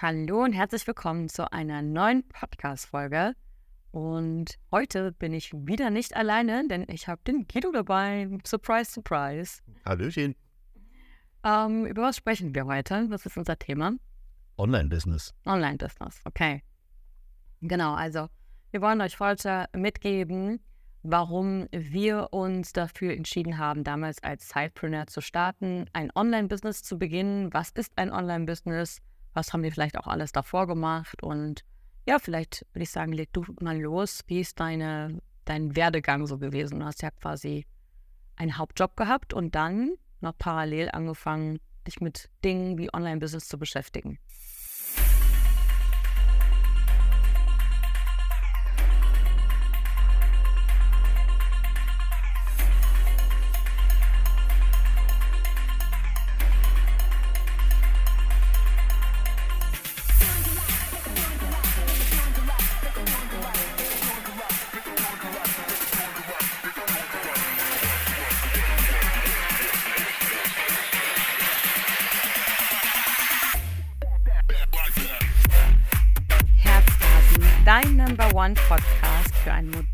Hallo und herzlich willkommen zu einer neuen Podcast-Folge. Und heute bin ich wieder nicht alleine, denn ich habe den Guido dabei. Surprise, surprise. Hallöchen. Ähm, über was sprechen wir heute? Was ist unser Thema? Online-Business. Online-Business, okay. Genau, also wir wollen euch heute mitgeben, warum wir uns dafür entschieden haben, damals als Sidepreneur zu starten, ein Online-Business zu beginnen. Was ist ein Online-Business? Was haben wir vielleicht auch alles davor gemacht? Und ja, vielleicht würde ich sagen, leg du mal los. Wie ist deine, dein Werdegang so gewesen? Du hast ja quasi einen Hauptjob gehabt und dann noch parallel angefangen, dich mit Dingen wie Online-Business zu beschäftigen.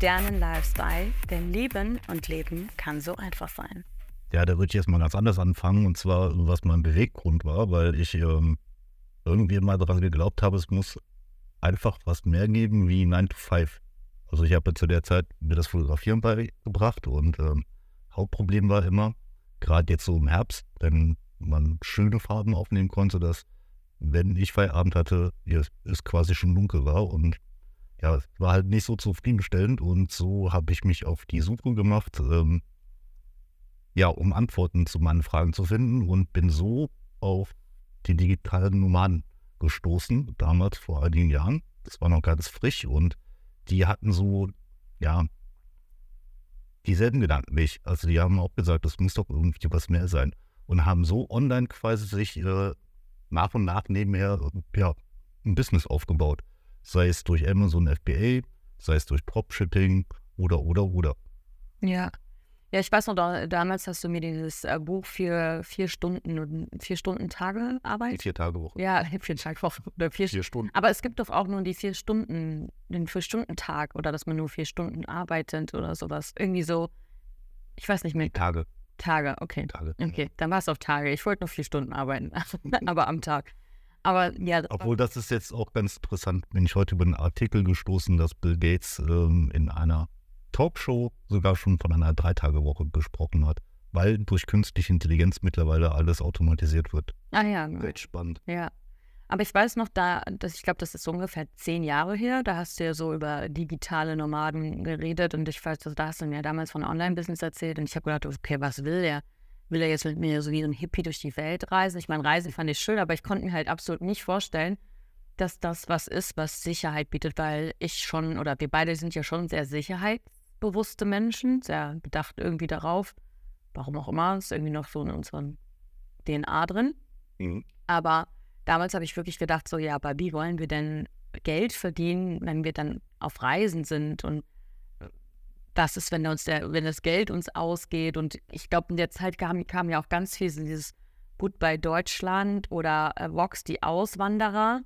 Modernen Lifestyle, denn Leben und Leben kann so einfach sein. Ja, da würde ich erstmal ganz anders anfangen und zwar, was mein Beweggrund war, weil ich ähm, irgendwie mal daran geglaubt habe, es muss einfach was mehr geben wie 9 to 5. Also ich habe zu der Zeit mir das Fotografieren beigebracht und ähm, Hauptproblem war immer, gerade jetzt so im Herbst, wenn man schöne Farben aufnehmen konnte, dass wenn ich Feierabend hatte, es quasi schon dunkel war und ja, war halt nicht so zufriedenstellend und so habe ich mich auf die Suche gemacht, ähm, ja, um Antworten zu meinen Fragen zu finden und bin so auf die digitalen Nomaden gestoßen, damals vor einigen Jahren. Das war noch ganz frisch und die hatten so, ja, dieselben Gedanken ich. Also die haben auch gesagt, das muss doch irgendwie was mehr sein und haben so online quasi sich äh, nach und nach nebenher ja, ein Business aufgebaut sei es durch Amazon FBA, sei es durch Dropshipping oder, oder, oder. Ja. Ja, ich weiß noch, da, damals hast du mir dieses äh, Buch für vier Stunden, vier Stunden Tage Arbeit. Die vier Tage Woche. Ja, vier Tage Woche oder vier, vier Stunden. Aber es gibt doch auch nur die vier Stunden, den vier Stunden Tag oder dass man nur vier Stunden arbeitet oder sowas. Irgendwie so, ich weiß nicht mehr. Tage. Tage, okay. Tage. Okay, dann war es auf Tage. Ich wollte nur vier Stunden arbeiten, aber am Tag. Aber ja. Obwohl, das ist jetzt auch ganz interessant. Bin ich heute über einen Artikel gestoßen, dass Bill Gates ähm, in einer Talkshow sogar schon von einer Dreitagewoche gesprochen hat, weil durch künstliche Intelligenz mittlerweile alles automatisiert wird. Ah ja. Recht spannend. Ja. Aber ich weiß noch, da, dass ich glaube, das ist so ungefähr zehn Jahre her. Da hast du ja so über digitale Nomaden geredet und ich weiß, da hast du mir damals von Online-Business erzählt und ich habe gedacht, okay, was will der? Will er jetzt mit mir so wie so ein Hippie durch die Welt reisen? Ich meine, Reisen fand ich schön, aber ich konnte mir halt absolut nicht vorstellen, dass das was ist, was Sicherheit bietet, weil ich schon, oder wir beide sind ja schon sehr sicherheitsbewusste Menschen, sehr bedacht irgendwie darauf. Warum auch immer, ist irgendwie noch so in unseren DNA drin. Mhm. Aber damals habe ich wirklich gedacht, so, ja, aber wie wollen wir denn Geld verdienen, wenn wir dann auf Reisen sind und das ist, wenn uns der, wenn das Geld uns ausgeht. Und ich glaube, in der Zeit kam, kam ja auch ganz viel dieses Goodbye Deutschland oder äh, Vox, die Auswanderer.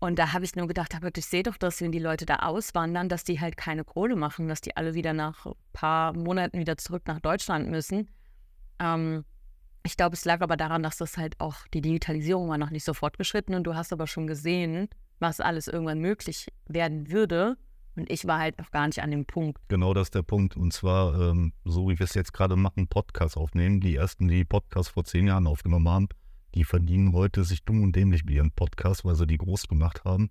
Und da habe ich nur gedacht, aber ich sehe doch, dass wenn die Leute da auswandern, dass die halt keine Kohle machen, dass die alle wieder nach ein paar Monaten wieder zurück nach Deutschland müssen. Ähm, ich glaube, es lag aber daran, dass das halt auch die Digitalisierung war noch nicht so fortgeschritten und du hast aber schon gesehen, was alles irgendwann möglich werden würde. Und ich war halt noch gar nicht an dem Punkt. Genau das ist der Punkt. Und zwar, ähm, so wie wir es jetzt gerade machen, Podcast aufnehmen. Die ersten, die Podcast vor zehn Jahren aufgenommen haben, die verdienen heute sich dumm und dämlich mit ihren Podcast, weil sie die groß gemacht haben.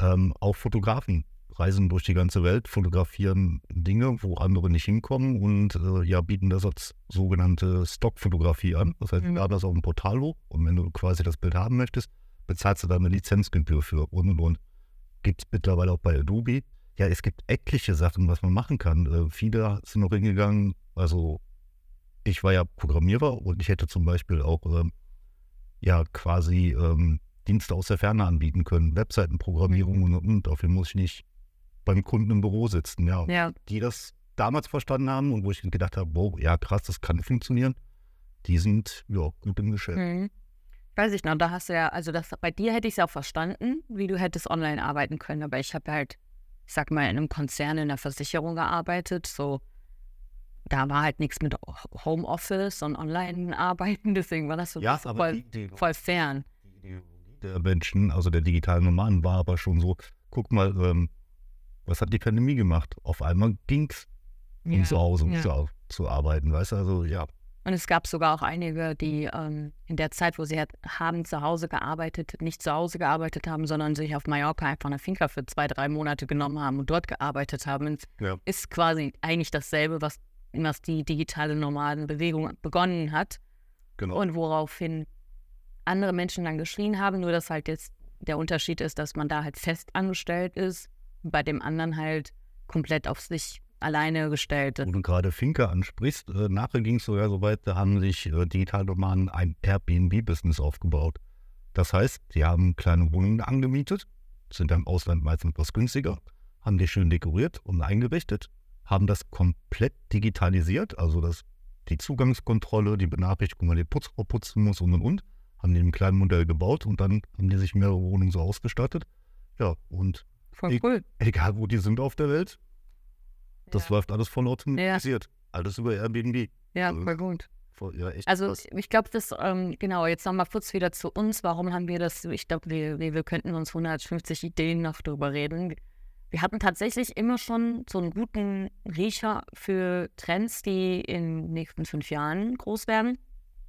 Ähm, auch Fotografen reisen durch die ganze Welt, fotografieren Dinge, wo andere nicht hinkommen und äh, ja, bieten das als sogenannte Stockfotografie an. Das heißt, mhm. wir das auf dem Portal hoch und wenn du quasi das Bild haben möchtest, bezahlst du da eine Lizenzgebühr für und und und. Gibt es mittlerweile auch bei Adobe ja, es gibt etliche Sachen, was man machen kann. Äh, viele sind noch hingegangen, also ich war ja Programmierer und ich hätte zum Beispiel auch ähm, ja quasi ähm, Dienste aus der Ferne anbieten können, Webseitenprogrammierung mhm. und, und dafür muss ich nicht beim Kunden im Büro sitzen. Ja, ja. die das damals verstanden haben und wo ich gedacht habe, wow, ja krass, das kann funktionieren, die sind ja gut im Geschäft. Mhm. Weiß ich noch, da hast du ja, also das, bei dir hätte ich es auch verstanden, wie du hättest online arbeiten können, aber ich habe halt, ich sag mal, in einem Konzern in der Versicherung gearbeitet, so da war halt nichts mit Homeoffice und Online-Arbeiten, deswegen war das so Ja, voll, die, die, voll fern. die, der Menschen, also der digitalen Nomaden, war aber schon so, guck mal, ähm, was hat die Pandemie gemacht? Auf einmal ging es, von zu Hause ja. zu, zu arbeiten, weißt du, also ja, Und es gab sogar auch einige, die ähm, in der Zeit, wo sie haben zu Hause gearbeitet, nicht zu Hause gearbeitet haben, sondern sich auf Mallorca einfach eine Finca für zwei, drei Monate genommen haben und dort gearbeitet haben. Und Ja. Ist quasi eigentlich dasselbe, was, was die digitale Nomadenbewegung begonnen hat genau. und woraufhin andere Menschen dann geschrien haben, nur dass halt jetzt der Unterschied ist, dass man da halt fest angestellt ist, bei dem anderen halt komplett auf sich alleine gestellt. Wo du gerade Finca ansprichst, äh, nachher ging es sogar so weit, da haben sich äh, Digitalnomaden ein Airbnb-Business aufgebaut. Das heißt, die haben kleine Wohnungen angemietet, sind im Ausland meistens etwas günstiger, haben die schön dekoriert und eingerichtet, haben das komplett digitalisiert, also das, die Zugangskontrolle, die Benachrichtigung, wenn die Putzfrau putzen muss und und und, haben die im kleinen Modell gebaut und dann haben die sich mehrere Wohnungen so ausgestattet. Ja, und Voll Ich- cool. egal wo die sind auf der Welt, das läuft alles voll automatisiert. Alles über Airbnb. ja, also- voll gut. Voll, ja, Also krass. ich glaube, das, ähm, genau, jetzt nochmal kurz wieder zu uns. Warum haben wir das? Ich glaube, wir, wir, wir könnten uns 150 Ideen noch drüber reden. Wir hatten tatsächlich immer schon so einen guten Riecher für Trends, die in den nächsten fünf Jahren groß werden.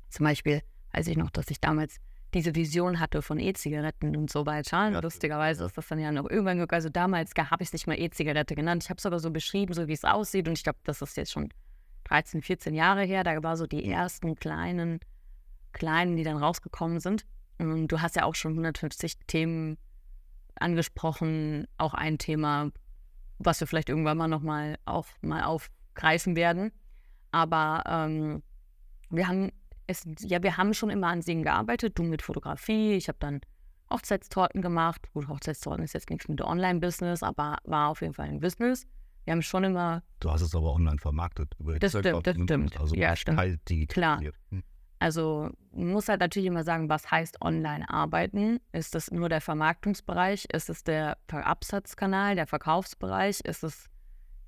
Zum Beispiel weiß ich noch, dass ich damals diese Vision hatte von E-Zigaretten und so weiter. Ja, Lustigerweise ist das dann ja noch irgendwann. Also damals habe ich es nicht mal E-Zigarette genannt. Ich habe es aber so beschrieben, so wie es aussieht. Und ich glaube, das ist jetzt schon 13, 14 Jahre her. Da war so die ersten kleinen, kleinen, die dann rausgekommen sind. Und du hast ja auch schon 150 Themen angesprochen. Auch ein Thema, was wir vielleicht irgendwann mal nochmal auch mal aufgreifen werden. Aber ähm, wir haben es, ja, wir haben schon immer an Singen gearbeitet, du mit Fotografie. Ich habe dann Hochzeitstorten gemacht. Gut, Hochzeitstorten ist jetzt nichts mit der Online-Business, aber war auf jeden Fall ein Business. Wir haben schon immer Du hast es aber online vermarktet. Über Das Instagram stimmt, das stimmt. Also Ja, stimmt. teil digitalisiert. Hm. Also man muss halt natürlich immer sagen, was heißt online arbeiten? Ist das nur der Vermarktungsbereich? Ist es der Absatzkanal, der Verkaufsbereich? Ist es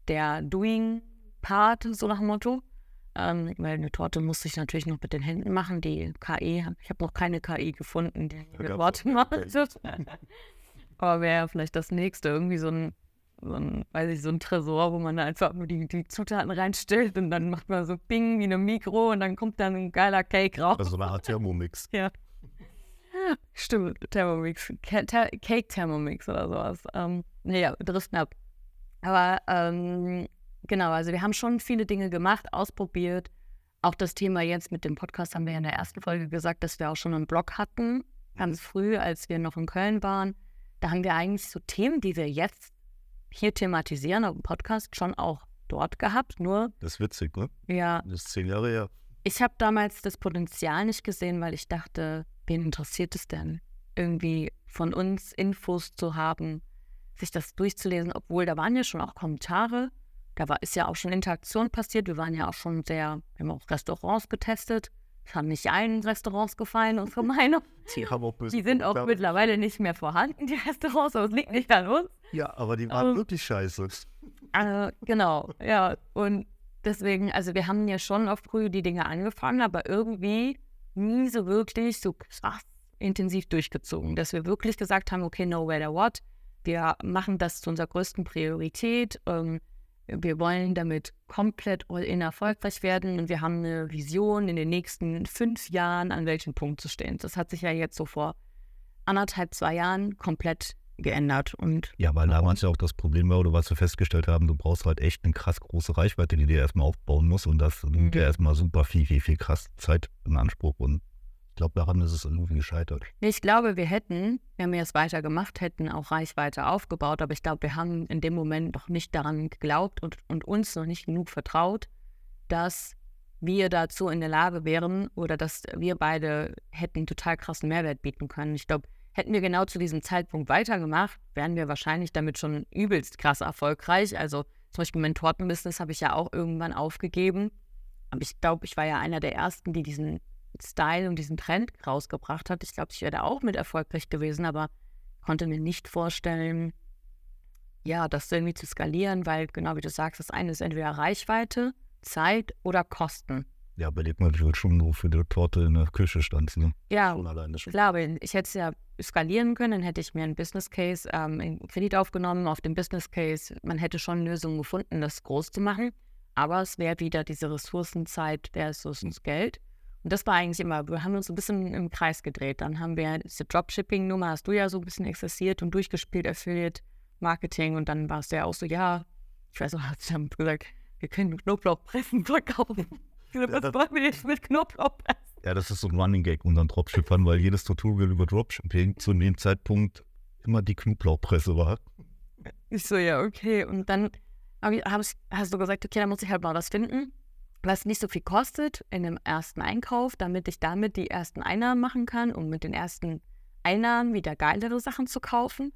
der Doing-Part, so nach dem Motto? Ähm, weil eine Torte muss ich natürlich noch mit den Händen machen. Die KI, ich habe noch keine KI gefunden, die Worte noch macht. Aber wäre vielleicht das nächste, irgendwie so ein, so ein, weiß ich, so ein Tresor, wo man da einfach nur die, die Zutaten reinstellt und dann macht man so Bing wie eine Mikro und dann kommt dann ein geiler Cake raus. Also eine Art Thermomix. Ja. Stimmt, Thermomix. Ca- Ther- Cake Thermomix oder sowas. Ähm, naja, driften ab. Aber ähm, genau, also wir haben schon viele Dinge gemacht, ausprobiert. Auch das Thema jetzt mit dem Podcast haben wir ja in der ersten Folge gesagt, dass wir auch schon einen Blog hatten, ganz früh, als wir noch in Köln waren. Da haben wir eigentlich so Themen, die wir jetzt hier thematisieren auf dem Podcast, schon auch dort gehabt. Nur, Das ist witzig, ne? ja, Das ist zehn Jahre her. ich habe damals das Potenzial nicht gesehen, weil ich dachte, wen interessiert es denn, irgendwie von uns Infos zu haben, sich das durchzulesen, obwohl da waren ja schon auch Kommentare, da war, ist ja auch schon Interaktion passiert, wir waren ja auch schon sehr, wir haben auch Restaurants getestet, es haben nicht allen Restaurants gefallen, unsere Meinung. Die haben auch böse Die sind auch mittlerweile nicht mehr vorhanden, die Restaurants, aber es liegt nicht an uns. Ja, aber die waren Ähm, wirklich scheiße. Äh, genau, ja. Und deswegen, also wir haben ja schon auf früh die Dinge angefangen, aber irgendwie nie so wirklich so krass intensiv durchgezogen, dass wir wirklich gesagt haben, okay, no matter what, wir machen das zu unserer größten Priorität. Ähm, wir wollen damit komplett all-in erfolgreich werden und wir haben eine Vision in den nächsten fünf Jahren, an welchem Punkt zu stehen. Das hat sich ja jetzt so vor anderthalb, zwei Jahren komplett geändert und Ja, weil damals ja auch das Problem war, oder was wir festgestellt haben, du brauchst halt echt eine krass große Reichweite, die du dir erstmal aufbauen musst. Und das nimmt Mhm. ja erstmal super viel, viel, viel krass Zeit in Anspruch. Und glaube, daran ist es irgendwie gescheitert. Ich glaube, wir hätten, wenn wir es weiter gemacht hätten, auch Reichweite aufgebaut. Aber ich glaube, wir haben in dem Moment noch nicht daran geglaubt und, und uns noch nicht genug vertraut, dass wir dazu in der Lage wären oder dass wir beide hätten total krassen Mehrwert bieten können. Ich glaube, hätten wir genau zu diesem Zeitpunkt weitergemacht, wären wir wahrscheinlich damit schon übelst krass erfolgreich. Also zum Beispiel mein Tortenbusiness habe ich ja auch irgendwann aufgegeben. Aber ich glaube, ich war ja einer der Ersten, die diesen Style und diesen Trend rausgebracht hat. Ich glaube, ich wäre da auch mit erfolgreich gewesen, aber konnte mir nicht vorstellen, ja, das irgendwie zu skalieren, weil genau wie du sagst, das eine ist entweder Reichweite, Zeit oder Kosten. Ja, überleg mal, wie viel schon nur für die Torte in der Küche stand. Ne? Ja, klar, aber ich hätte es ja skalieren können, dann hätte ich mir einen Business Case, ähm, einen Kredit aufgenommen auf dem Business Case. Man hätte schon Lösungen gefunden, das groß zu machen. Aber es wäre wieder diese Ressourcenzeit versus Geld. Und das war eigentlich immer, wir haben uns ein bisschen im Kreis gedreht. Dann haben wir diese Dropshipping-Nummer, hast du ja so ein bisschen exerziert und durchgespielt, Affiliate Marketing. Und dann war es ja auch so, ja, ich weiß auch, sie haben gesagt, wir können Knoblauchpressen verkaufen. Was das- wollen wir jetzt mit Knoblauchpressen? Ja, das ist so ein Running Gag unter den Dropshippern, weil jedes Tutorial über Dropshipping zu dem Zeitpunkt immer die Knoblauchpresse war. Ich so, ja, okay. Und dann hab ich, hab ich, hast du gesagt, okay, dann muss ich halt mal was finden, was nicht so viel kostet in dem ersten Einkauf, damit ich damit die ersten Einnahmen machen kann, um mit den ersten Einnahmen wieder geilere Sachen zu kaufen.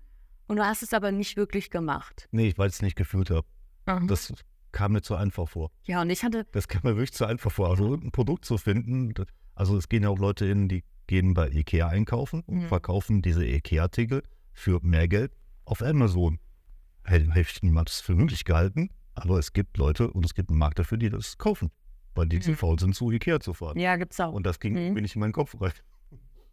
Und du hast es aber nicht wirklich gemacht. Nee, weil ich es nicht gefühlt habe. Mhm. Das kam mir zu einfach vor. ja, und ich hatte, Das kam mir wirklich zu einfach vor. Also ein Produkt zu finden, also es gehen ja auch Leute hin, die gehen bei Ikea einkaufen und Mhm. verkaufen diese Ikea-Artikel für mehr Geld auf Amazon. Hätte hätte ich niemals für möglich gehalten, aber es gibt Leute und es gibt einen Markt dafür, die das kaufen, weil die Mhm. faul sind, zu Ikea zu fahren. ja, gibt es auch. Und das ging Mhm. mir nicht in meinen Kopf rein.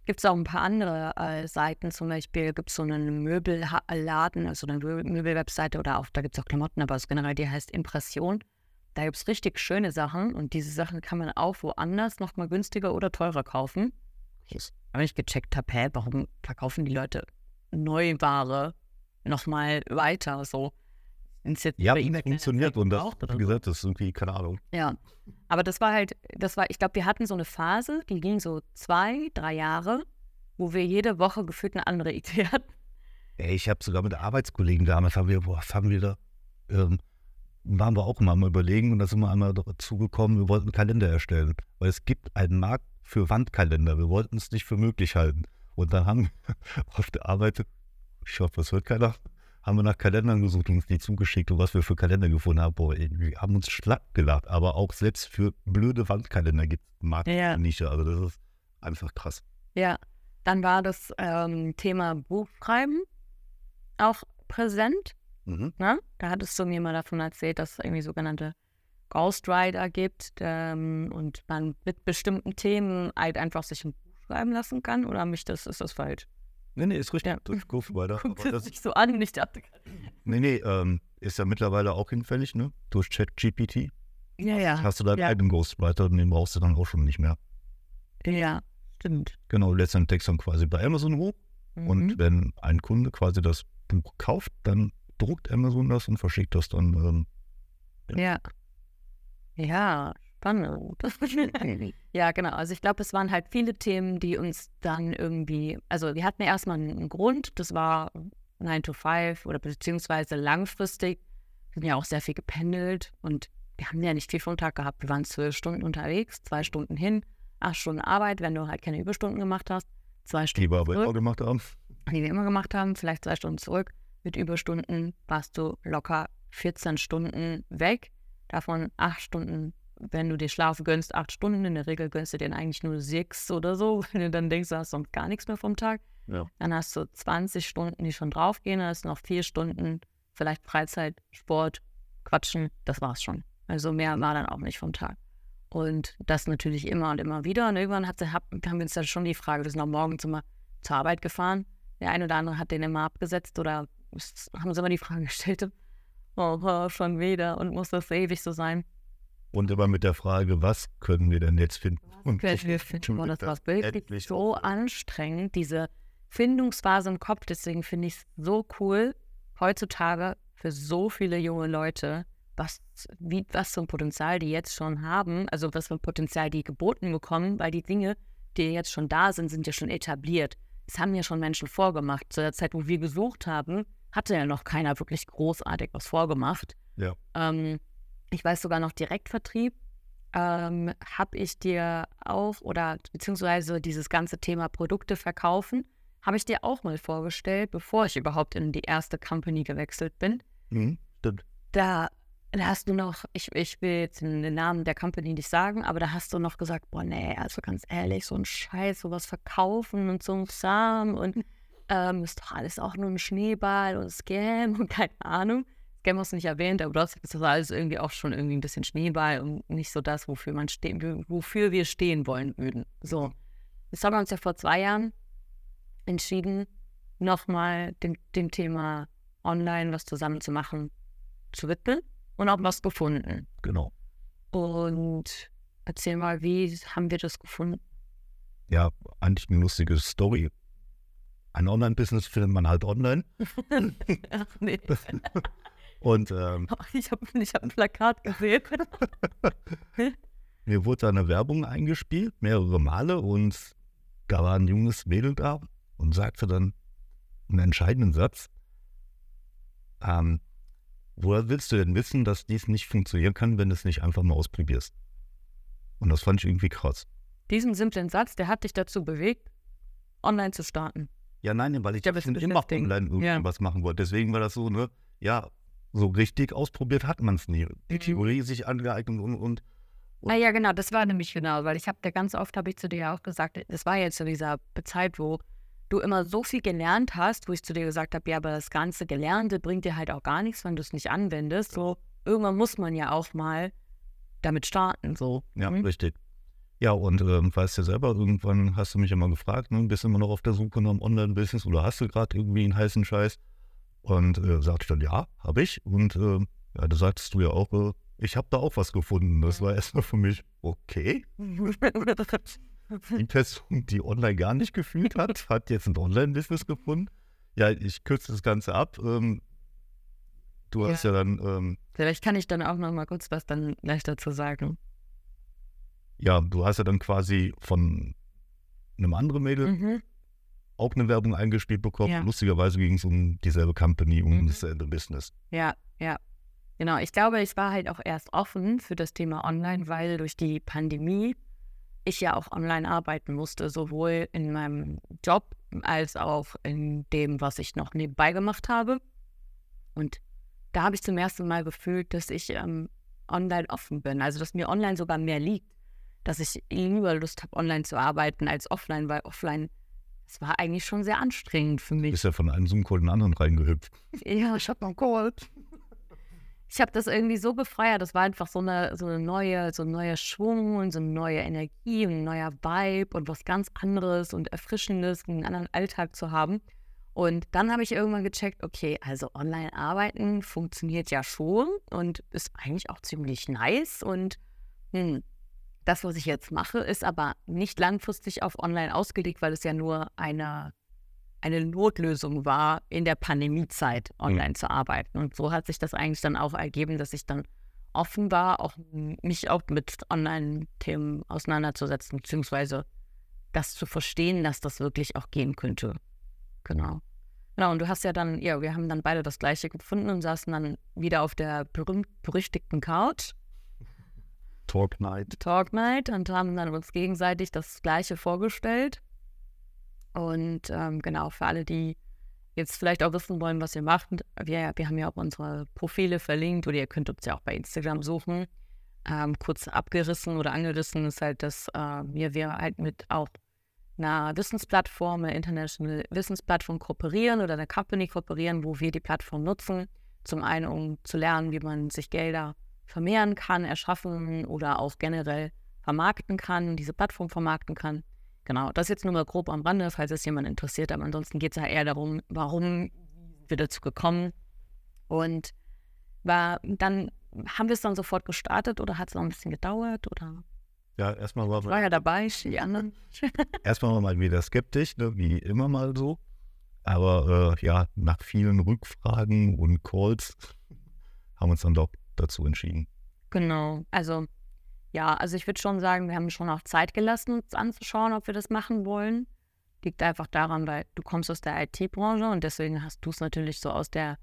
Gibt es auch ein paar andere äh, Seiten, zum Beispiel gibt es so einen Möbelladen, also eine Mö- Möbelwebseite oder auch, da gibt es auch Klamotten, aber es generell, die heißt Impression. Da gibt es richtig schöne Sachen und diese Sachen kann man auch woanders nochmal günstiger oder teurer kaufen. Aber ich gecheckt habe, hä, warum verkaufen die Leute Neuware nochmal weiter so? Jetzt Ja, das funktioniert und das, wie gesagt, das ist irgendwie, keine Ahnung. Ja, aber das war halt, das war, ich glaube, wir hatten so eine Phase, die ging so zwei, drei Jahre, wo wir jede Woche gefühlt eine andere Idee hatten. Ey, ich habe sogar mit Arbeitskollegen damals, haben wir, boah, was haben wir da, ähm, waren wir auch mal am überlegen und da sind wir einmal dazu gekommen, wir wollten einen Kalender erstellen. Weil es gibt einen Markt für Wandkalender. Wir wollten es nicht für möglich halten. Und dann haben wir auf der Arbeit, ich hoffe, das hört keiner, haben wir nach Kalendern gesucht und uns die zugeschickt und was wir für Kalender gefunden haben. Boah, wir haben uns schlapp gelacht. Aber auch selbst für blöde Wandkalender gibt es einen Markt Ja. Also das ist einfach krass. Ja, dann war das ähm, Thema Buchschreiben auch präsent. Mhm. Ne? Da hattest du mir mal davon erzählt, dass es irgendwie sogenannte Ghostwriter gibt ähm, und man mit bestimmten Themen halt einfach sich ein Buch schreiben lassen kann. Oder mich das, ist das falsch? Nee, nee, ist richtig. Ja. Guck weiter. Guckt das, sich so an ich dachte, Nee, nee, ähm, ist ja mittlerweile auch hinfällig, ne? Durch ChatGPT. ja, ja, Hast du da Ja. einen Ghostwriter und den brauchst du dann auch schon nicht mehr. ja, stimmt. Genau, du lädst deinen Text dann quasi bei Amazon hoch Mhm. und wenn ein Kunde quasi das Buch kauft, dann druckt Amazon das und verschickt das dann. Ähm, Ja. Ja, spannend. ja, genau. Also ich glaube, es waren halt viele Themen, die uns dann irgendwie, also wir hatten ja erstmal einen Grund, das war 9 to 5 oder beziehungsweise langfristig. Wir sind ja auch sehr viel gependelt und wir haben ja nicht viel vom Tag gehabt. Wir waren zwölf Stunden unterwegs, zwei Stunden hin, acht Stunden Arbeit, wenn du halt keine Überstunden gemacht hast, zwei die Stunden wir aber immer gemacht haben. die wir immer gemacht haben, vielleicht zwei Stunden zurück. Mit Überstunden warst du locker 14 Stunden weg. Davon acht Stunden, wenn du dir Schlaf gönnst, acht Stunden. In der Regel gönnst du dir eigentlich nur sechs oder so, wenn du dann denkst, du hast sonst gar nichts mehr vom Tag. Ja. Dann hast du 20 Stunden, die schon draufgehen. Dann hast du noch vier Stunden, vielleicht Freizeit, Sport, Quatschen. Das war's schon. Also mehr war dann auch nicht vom Tag. Und das natürlich immer und immer wieder. Und irgendwann hat, hab, haben wir uns dann schon die Frage, wir sind am Morgen immer zur Arbeit gefahren. Der eine oder andere hat den immer abgesetzt oder haben uns immer die Frage gestellt, oh, schon wieder und muss das ewig so sein? Und immer mit der Frage, was können wir denn jetzt finden? Und Können wir finden, boah, das war wirklich so anstrengend, diese Findungsphase im Kopf. Deswegen finde ich es so cool, heutzutage für so viele junge Leute, was, wie, was für ein Potenzial die jetzt schon haben, also was für ein Potenzial die geboten bekommen, weil die Dinge, die jetzt schon da sind, sind ja schon etabliert. Es haben ja schon Menschen vorgemacht. Zu der Zeit, wo wir gesucht haben, hatte ja noch keiner wirklich großartig was vorgemacht. Ja. Ähm, ich weiß sogar noch Direktvertrieb. Ähm, habe ich dir auch oder beziehungsweise dieses ganze Thema Produkte verkaufen, habe ich dir auch mal vorgestellt, bevor ich überhaupt in die erste Company gewechselt bin. Mhm, stimmt. Da da hast du noch, ich, ich will jetzt den Namen der Company nicht sagen, aber da hast du noch gesagt, boah, nee, also ganz ehrlich, so ein Scheiß, sowas verkaufen und so ein Kram und ähm, ist doch alles auch nur ein Schneeball und Scam und keine Ahnung. Scam hast du nicht erwähnt, aber trotzdem ist das alles irgendwie auch schon irgendwie ein bisschen Schneeball und nicht so das, wofür man stehen, wofür wir stehen wollen würden. So. Jetzt haben wir uns ja vor zwei Jahren entschieden, nochmal dem, dem Thema online was zusammen zu machen, zu widmen und auch was gefunden. Genau. Und erzähl mal, wie haben wir das gefunden? Ja, eigentlich eine lustige Story. Ein Online-Business findet man halt online. Ach nee. Und ähm, ich habe ich hab ein Plakat gesehen. mir wurde eine Werbung eingespielt, mehrere Male, und da war ein junges Mädel da und sagte dann einen entscheidenden Satz. Ähm, woher willst du denn wissen, dass dies nicht funktionieren kann, wenn du es nicht einfach mal ausprobierst? Und das fand ich irgendwie krass. Diesen simplen Satz, der hat dich dazu bewegt, online zu starten. Ja, nein, weil ich Ja, ist immer online irgendwas machen wollte. Deswegen war das so, ne, ja, so richtig ausprobiert hat man es nie. Die Mhm. Theorie sich angeeignet und, und Ah ja, genau, das war nämlich genau, weil ich habe dir ganz oft, habe ich zu dir ja auch gesagt, das war jetzt in dieser Zeit, wo du immer so viel gelernt hast, wo ich zu dir gesagt habe, ja, aber das ganze Gelernte bringt dir halt auch gar nichts, wenn du es nicht anwendest. So, irgendwann muss man ja auch mal damit starten, so. ja, Mhm. richtig. Ja, und ähm, weißt ja selber, irgendwann hast du mich immer gefragt, ne, bist du immer noch auf der Suche nach einem Online-Business oder hast du gerade irgendwie einen heißen Scheiß? Und äh, sagte ich dann, ja, habe ich. Und äh, ja, da sagtest du ja auch, äh, ich habe da auch was gefunden. Das Ja. war erstmal für mich, okay. Die Person, die online gar nicht gefühlt hat, hat jetzt ein Online-Business gefunden. Ja, ich kürze das Ganze ab. Ähm, du hast ja dann, ähm, Vielleicht kann ich dann auch noch mal kurz was dann gleich dazu sagen. ja, du hast ja dann quasi von einem anderen Mädel Mhm. Auch eine Werbung eingespielt bekommen. Ja. Lustigerweise ging es um dieselbe Company, um Mhm. dasselbe Business. Ja, ja. Genau, ich glaube, ich war halt auch erst offen für das Thema Online, weil durch die Pandemie ich ja auch online arbeiten musste, sowohl in meinem Job als auch in dem, was ich noch nebenbei gemacht habe. Und da habe ich zum ersten Mal gefühlt, dass ich ähm, online offen bin, also dass mir online sogar mehr liegt, dass ich lieber Lust habe, online zu arbeiten als offline, weil offline, es war eigentlich schon sehr anstrengend für Du mich. bist ja von einem Zoom-Call in den anderen reingehüpft. Ja, ich hab noch geholt. Ich habe das irgendwie so gefeiert. Das war einfach so eine, so eine neue, so ein neuer Schwung und so eine neue Energie und ein neuer Vibe und was ganz anderes und Erfrischendes, einen anderen Alltag zu haben. Und dann habe ich irgendwann gecheckt, okay, also online arbeiten funktioniert ja schon und ist eigentlich auch ziemlich nice. Und hm, das, was ich jetzt mache, ist aber nicht langfristig auf online ausgelegt, weil es ja nur eine eine Notlösung war, in der Pandemiezeit online zu arbeiten. Und so hat sich das eigentlich dann auch ergeben, dass ich dann offen war, auch mich auch mit Online-Themen auseinanderzusetzen, beziehungsweise das zu verstehen, dass das wirklich auch gehen könnte. Genau. Genau, und du hast ja dann, ja, wir haben dann beide das Gleiche gefunden und saßen dann wieder auf der berühmt-berüchtigten Couch, Talk Night. Talk Night, und haben dann uns gegenseitig das Gleiche vorgestellt. Und ähm, genau, für alle, die jetzt vielleicht auch wissen wollen, was ihr macht, wir, wir haben ja auch unsere Profile verlinkt oder ihr könnt uns ja auch bei Instagram suchen. Ähm, kurz abgerissen oder angerissen ist halt, dass äh, wir, wir halt mit auch einer Wissensplattform, einer International Wissensplattform kooperieren oder einer Company kooperieren, wo wir die Plattform nutzen. Zum einen, um zu lernen, wie man sich Gelder vermehren kann, erschaffen oder auch generell vermarkten kann, diese Plattform vermarkten kann. Genau, das jetzt nur mal grob am Rande, falls es jemand interessiert, aber ansonsten geht es ja eher darum, warum wir dazu gekommen. Und war, dann haben wir es dann sofort gestartet oder hat es noch ein bisschen gedauert oder Ja, erstmal war, war ja dabei, die anderen. erstmal war mal wieder skeptisch, ne, wie immer mal so. Aber äh, ja, nach vielen Rückfragen und Calls haben wir uns dann doch dazu entschieden. Genau, also ja, also ich würde schon sagen, wir haben schon auch Zeit gelassen, uns anzuschauen, ob wir das machen wollen. Liegt einfach daran, weil du kommst aus der IT-Branche und deswegen hast du es natürlich so aus der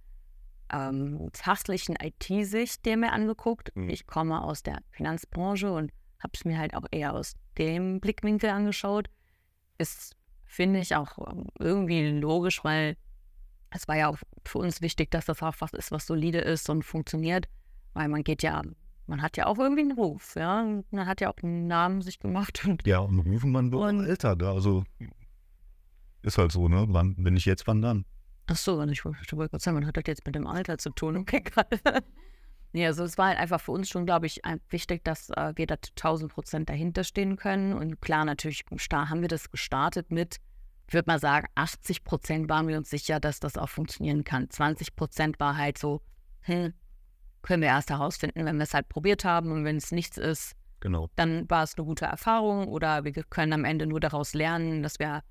ähm, fachlichen IT-Sicht dir mir angeguckt. Mhm. Ich komme aus der Finanzbranche und habe es mir halt auch eher aus dem Blickwinkel angeschaut. Ist, finde ich, auch ähm, irgendwie logisch, weil es war ja auch für uns wichtig, dass das auch was ist, was solide ist und funktioniert. Weil man geht ja, man hat ja auch irgendwie einen Ruf, ja. Man hat ja auch einen Namen sich gemacht. Und, ja, und rufen man wird Und- älter. Da. Also ist halt so, ne? Wann, wenn nicht jetzt, wann dann? ach so, ich wollte ich gerade sagen, man hat das jetzt mit dem Alter zu tun. Okay, gerade. Ja, also es war halt einfach für uns schon, glaube ich, wichtig, dass äh, wir da 1000 Prozent dahinter stehen können. Und klar, natürlich haben wir das gestartet mit, ich würde mal sagen, 80 Prozent waren wir uns sicher, dass das auch funktionieren kann. 20 Prozent war halt so, hm, können wir erst herausfinden, wenn wir es halt probiert haben. Und wenn es nichts ist, Genau. dann war es eine gute Erfahrung oder wir können am Ende nur daraus lernen, dass wir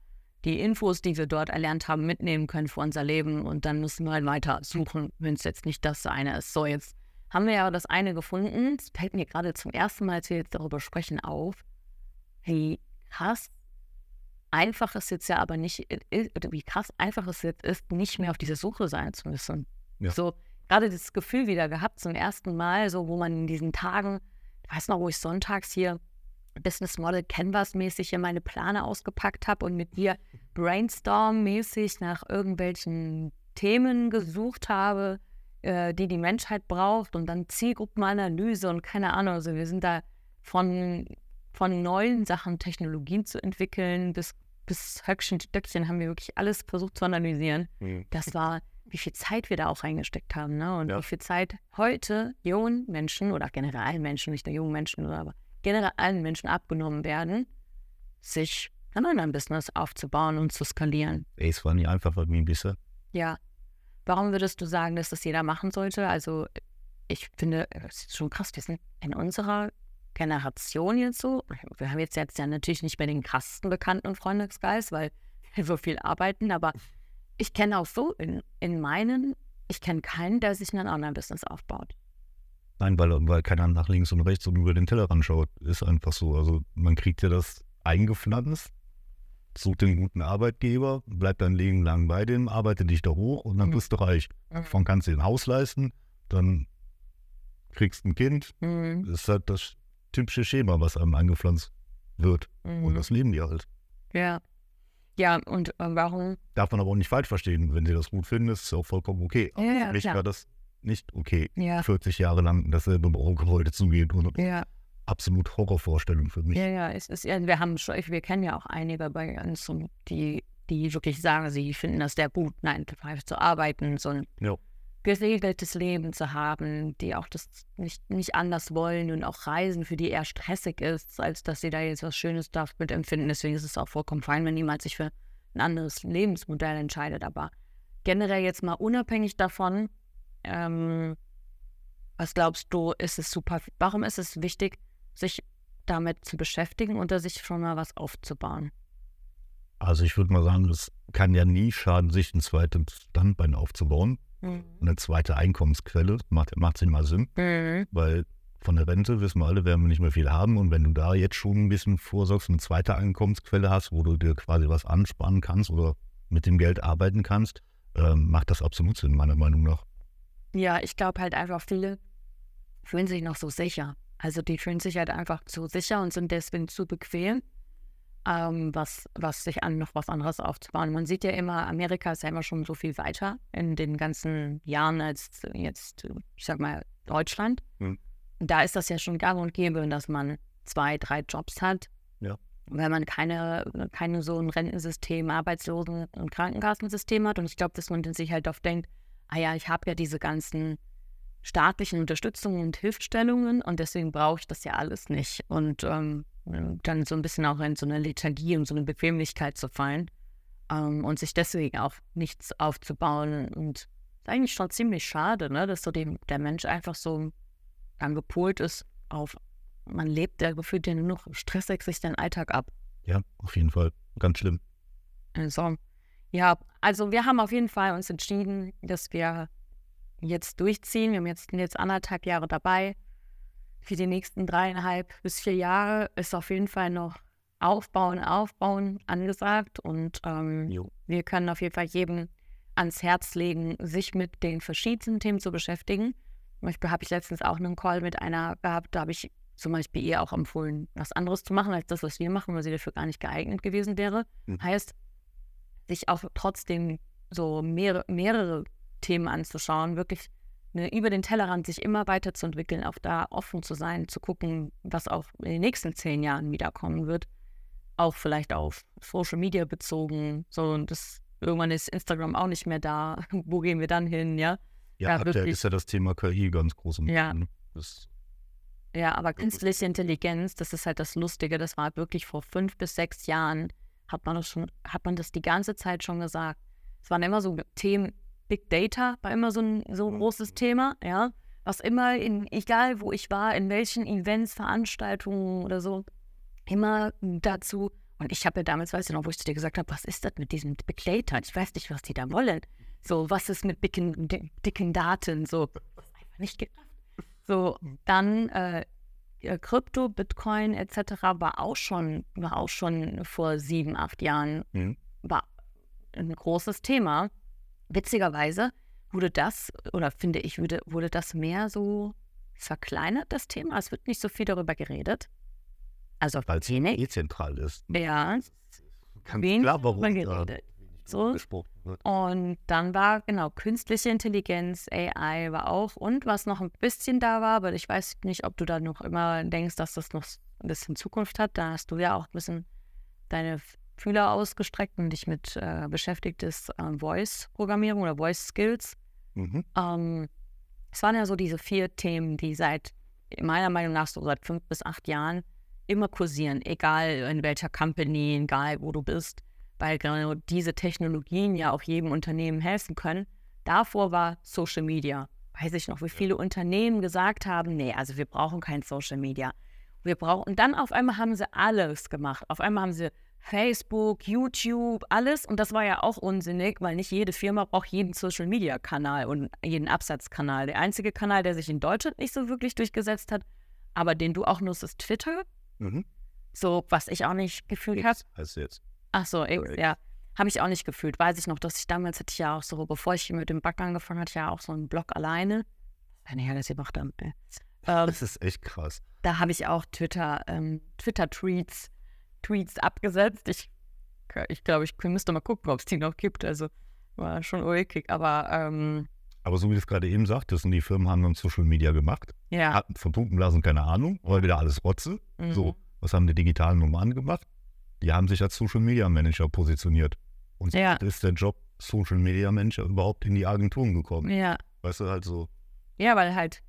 die Infos, die wir dort erlernt haben, mitnehmen können für unser Leben und dann müssen wir halt weiter suchen, wenn es jetzt nicht das eine ist. So, jetzt haben wir ja das eine gefunden. Es fällt mir gerade zum ersten Mal, als wir jetzt darüber sprechen, auf. Hey, krass einfach es jetzt ja aber nicht, wie krass einfach es jetzt ist, nicht mehr auf dieser Suche sein zu müssen. Ja. So, gerade das Gefühl wieder gehabt zum ersten Mal, so wo man in diesen Tagen, ich weiß noch, wo ich sonntags hier Business Model Canvas-mäßig hier meine Pläne ausgepackt habe und mit dir Brainstorm-mäßig nach irgendwelchen Themen gesucht habe, äh, die die Menschheit braucht und dann Zielgruppenanalyse und keine Ahnung. Also wir sind da von, von neuen Sachen, Technologien zu entwickeln, bis, bis Höckchen, Stöckchen haben wir wirklich alles versucht zu analysieren. Das war, wie viel Zeit wir da auch reingesteckt haben, ne? Und Ja. wie viel Zeit heute jungen Menschen oder generell allen Menschen, nicht nur jungen Menschen, aber generell allen Menschen abgenommen werden, sich ein Online-Business aufzubauen und zu skalieren. Es war nie einfach wie ein bisschen. Ja. Warum würdest du sagen, dass das jeder machen sollte? Also, ich finde, es ist schon krass, wir sind in unserer Generation jetzt so. Wir haben jetzt, jetzt ja natürlich nicht mehr den krassesten Bekannten und Freundeskreis, weil wir so viel arbeiten, aber ich kenne auch so in, in meinen, ich kenne keinen, der sich ein Online-Business aufbaut. Nein, weil, weil keiner nach links und rechts und über den Tellerrand schaut. Ist einfach so. Also man kriegt ja das eingepflanzt, sucht den guten Arbeitgeber, bleibt dein Leben lang bei dem, arbeitet dich da hoch und dann Mhm. bist du reich. Davon kannst du dir ein Haus leisten, dann kriegst ein Kind. Mhm. Das ist halt das typische Schema, was einem eingepflanzt wird. Und Mhm. das leben die halt. Ja. Ja, und äh, warum? Darf man aber auch nicht falsch verstehen. Wenn sie das gut finden, ist es auch vollkommen okay. Aber Ja, ja, für mich klar. war das nicht okay, Ja. 40 Jahre lang dasselbe Bürogebäude zu gehen. Und Ja. absolut Horrorvorstellung für mich. Ja, ja, es ist ja, wir haben schon, wir kennen ja auch einige bei uns, die, die wirklich sagen, sie finden das sehr gut, 9 to 5 zu arbeiten, so ein Ja. Geregeltes Leben zu haben, die auch das nicht, nicht anders wollen und auch Reisen für die eher stressig ist, als dass sie da jetzt was Schönes damit empfinden. Deswegen ist es auch vollkommen fein, wenn jemand sich für ein anderes Lebensmodell entscheidet. Aber generell jetzt mal unabhängig davon, ähm, was glaubst du, ist es super, warum ist es wichtig, sich damit zu beschäftigen und sich schon mal was aufzubauen? Also ich würde mal sagen, es kann ja nie schaden, sich ein zweites Standbein aufzubauen. Eine zweite Einkommensquelle macht, macht Sinn mal Sinn, Mhm. weil von der Rente wissen wir alle, werden wir nicht mehr viel haben. Und wenn du da jetzt schon ein bisschen vorsorgst, eine zweite Einkommensquelle hast, wo du dir quasi was ansparen kannst oder mit dem Geld arbeiten kannst, ähm, macht das absolut Sinn, meiner Meinung nach. Ja, ich glaube halt einfach, viele fühlen sich noch so sicher. Also die fühlen sich halt einfach zu sicher und sind deswegen zu bequem, ähm, was, was sich an noch was anderes aufzubauen. Man sieht ja immer, Amerika ist ja immer schon so viel weiter in den ganzen Jahren als jetzt, ich sag mal, Deutschland. Mhm. Da ist das ja schon gang und gäbe, dass man zwei, drei Jobs hat. Ja. Weil man keine, keine so ein Rentensystem, Arbeitslosen- und Krankenkassensystem hat. Und ich glaube, dass man sich halt oft denkt, ah ja, ich habe ja diese ganzen staatlichen Unterstützungen und Hilfestellungen und deswegen brauche ich das ja alles nicht. Und ähm, dann so ein bisschen auch in so eine Lethargie und so eine Bequemlichkeit zu fallen ähm, und sich deswegen auch nichts aufzubauen. Und ist eigentlich schon ziemlich schade, ne, dass so dem, der Mensch einfach so dann gepolt ist auf, man lebt ja gefühlt ja nur noch stressig sich den Alltag ab. Ja, auf jeden Fall. Ganz schlimm. Also, ja, also wir haben auf jeden Fall uns entschieden, dass wir jetzt durchziehen. Wir haben jetzt, sind jetzt anderthalb Jahre dabei. Für die nächsten dreieinhalb bis vier Jahre ist auf jeden Fall noch Aufbauen, Aufbauen angesagt. Und ähm, wir können auf jeden Fall jedem ans Herz legen, sich mit den verschiedensten Themen zu beschäftigen. Zum Beispiel habe ich letztens auch einen Call mit einer gehabt, da habe ich zum Beispiel ihr auch empfohlen, was anderes zu machen als das, was wir machen, weil sie dafür gar nicht geeignet gewesen wäre. Mhm. Heißt, sich auch trotzdem so mehrere, mehrere Themen anzuschauen, wirklich ne, über den Tellerrand sich immer weiterzuentwickeln, auch da offen zu sein, zu gucken, was auch in den nächsten zehn Jahren wiederkommen wird. Auch vielleicht auf Social Media bezogen. So, und das irgendwann ist Instagram auch nicht mehr da. Wo gehen wir dann hin, ja? Ja, ja wirklich, ist ja das Thema KI ganz groß im ja. Das, ja, aber künstliche Intelligenz, das ist halt das Lustige, das war wirklich vor fünf bis sechs Jahren, hat man das schon, hat man das die ganze Zeit schon gesagt. Es waren immer so Themen, Big Data war immer so ein, so ein großes mhm. Thema, ja. Was immer, in, egal wo ich war, in welchen Events, Veranstaltungen oder so, immer dazu. Und ich habe ja damals, weiß ich noch, wo ich zu dir gesagt habe, was ist das mit diesem Big Data? Ich weiß nicht, was die da wollen. So, was ist mit dicken, dicken Daten? So, einfach nicht. So, dann äh, Krypto, Bitcoin etc. war auch schon, war auch schon vor sieben, acht Jahren, mhm. war ein großes Thema. Witzigerweise wurde das, oder finde ich, wurde, wurde das mehr so verkleinert, das Thema. Es wird nicht so viel darüber geredet. Also Weil es dezentral ist. Ja. Ganz klar, warum geredet. So. Und dann war, genau, künstliche Intelligenz, AI war auch. Und was noch ein bisschen da war, aber ich weiß nicht, ob du da noch immer denkst, dass das noch ein bisschen Zukunft hat. Da hast du ja auch ein bisschen deine Fühler ausgestreckt und dich mit äh, beschäftigt ist äh, Voice-Programmierung oder Voice-Skills. Mhm. Ähm, es waren ja so diese vier Themen, die seit, meiner Meinung nach, so seit fünf bis acht Jahren immer kursieren, egal in welcher Company, egal wo du bist, weil genau diese Technologien ja auch jedem Unternehmen helfen können. Davor war Social Media. Weiß ich noch, wie viele Unternehmen gesagt haben, nee, also wir brauchen kein Social Media. Wir brauchen, und dann auf einmal haben sie alles gemacht. Auf einmal haben sie Facebook, YouTube, alles. Und das war ja auch unsinnig, weil nicht jede Firma braucht jeden Social-Media-Kanal und jeden Absatzkanal. Der einzige Kanal, der sich in Deutschland nicht so wirklich durchgesetzt hat, aber den du auch nutzt, ist Twitter. Mhm. So, was ich auch nicht gefühlt habe. Heißt jetzt. Ach so, X, ja. Habe ich auch nicht gefühlt. Weiß ich noch, dass ich damals hatte ich ja auch so, bevor ich mit dem Back angefangen hatte, ja auch so einen Blog alleine. Wenn ich alles gemacht habe. Ähm, das ist echt krass. Da habe ich auch Twitter, ähm, Twitter-Tweets Tweets abgesetzt. Ich, ich glaube, ich müsste mal gucken, ob es die noch gibt. Also war schon ulkig, aber. Ähm, aber so wie du es gerade eben sagtest, die Firmen haben dann Social Media gemacht. Ja. Hatten von Pumpenblasen keine Ahnung, weil wieder alles Rotze. Mhm. So, was haben die digitalen Nomaden gemacht? Die haben sich als Social Media Manager positioniert. Und ja. ist der Job Social Media Manager überhaupt in die Agenturen gekommen. Ja. Weißt du, halt so. Ja, weil halt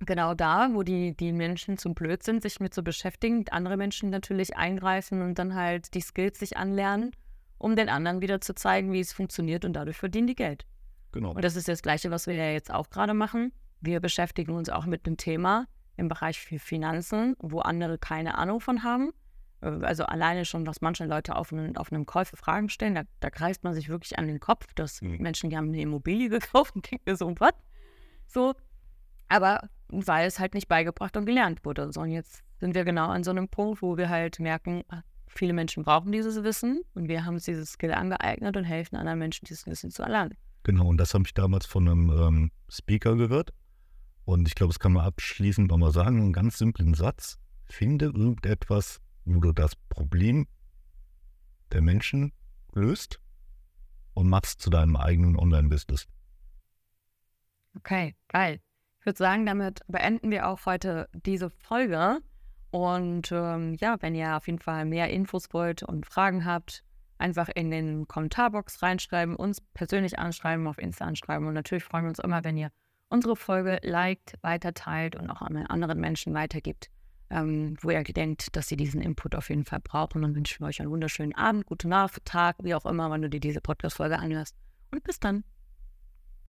genau da, wo die, die Menschen zu blöd sind, sich mit zu beschäftigen, andere Menschen natürlich eingreifen und dann halt die Skills sich anlernen, um den anderen wieder zu zeigen, wie es funktioniert und dadurch verdienen die Geld. Genau. Und das ist das Gleiche, was wir ja jetzt auch gerade machen. Wir beschäftigen uns auch mit einem Thema im Bereich für Finanzen, wo andere keine Ahnung von haben. Also alleine schon, was manche Leute auf, einen, auf einem für Fragen stellen, da, da kreist man sich wirklich an den Kopf, dass mhm. Menschen, die haben eine Immobilie gekauft und denken so, was? So, aber weil es halt nicht beigebracht und gelernt wurde. So, und jetzt sind wir genau an so einem Punkt, wo wir halt merken, ah, viele Menschen brauchen dieses Wissen und wir haben uns dieses Skill angeeignet und helfen anderen Menschen, dieses Wissen zu erlernen. Genau, und das habe ich damals von einem ähm, Speaker gehört. Und ich glaube, das kann man abschließend nochmal sagen, einen ganz simplen Satz. Finde irgendetwas, wo du das Problem der Menschen löst und machst zu deinem eigenen Online-Business. Okay, geil würde sagen, damit beenden wir auch heute diese Folge. Und ähm, ja, wenn ihr auf jeden Fall mehr Infos wollt und Fragen habt, einfach in den Kommentarbox reinschreiben, uns persönlich anschreiben, auf Insta anschreiben. Und natürlich freuen wir uns immer, wenn ihr unsere Folge liked, weiterteilt und auch an anderen Menschen weitergibt, ähm, wo ihr denkt, dass sie diesen Input auf jeden Fall brauchen. Und wünschen wir euch einen wunderschönen Abend, gute Nacht, Tag, wie auch immer, wann du dir diese Podcast-Folge anhörst. Und bis dann.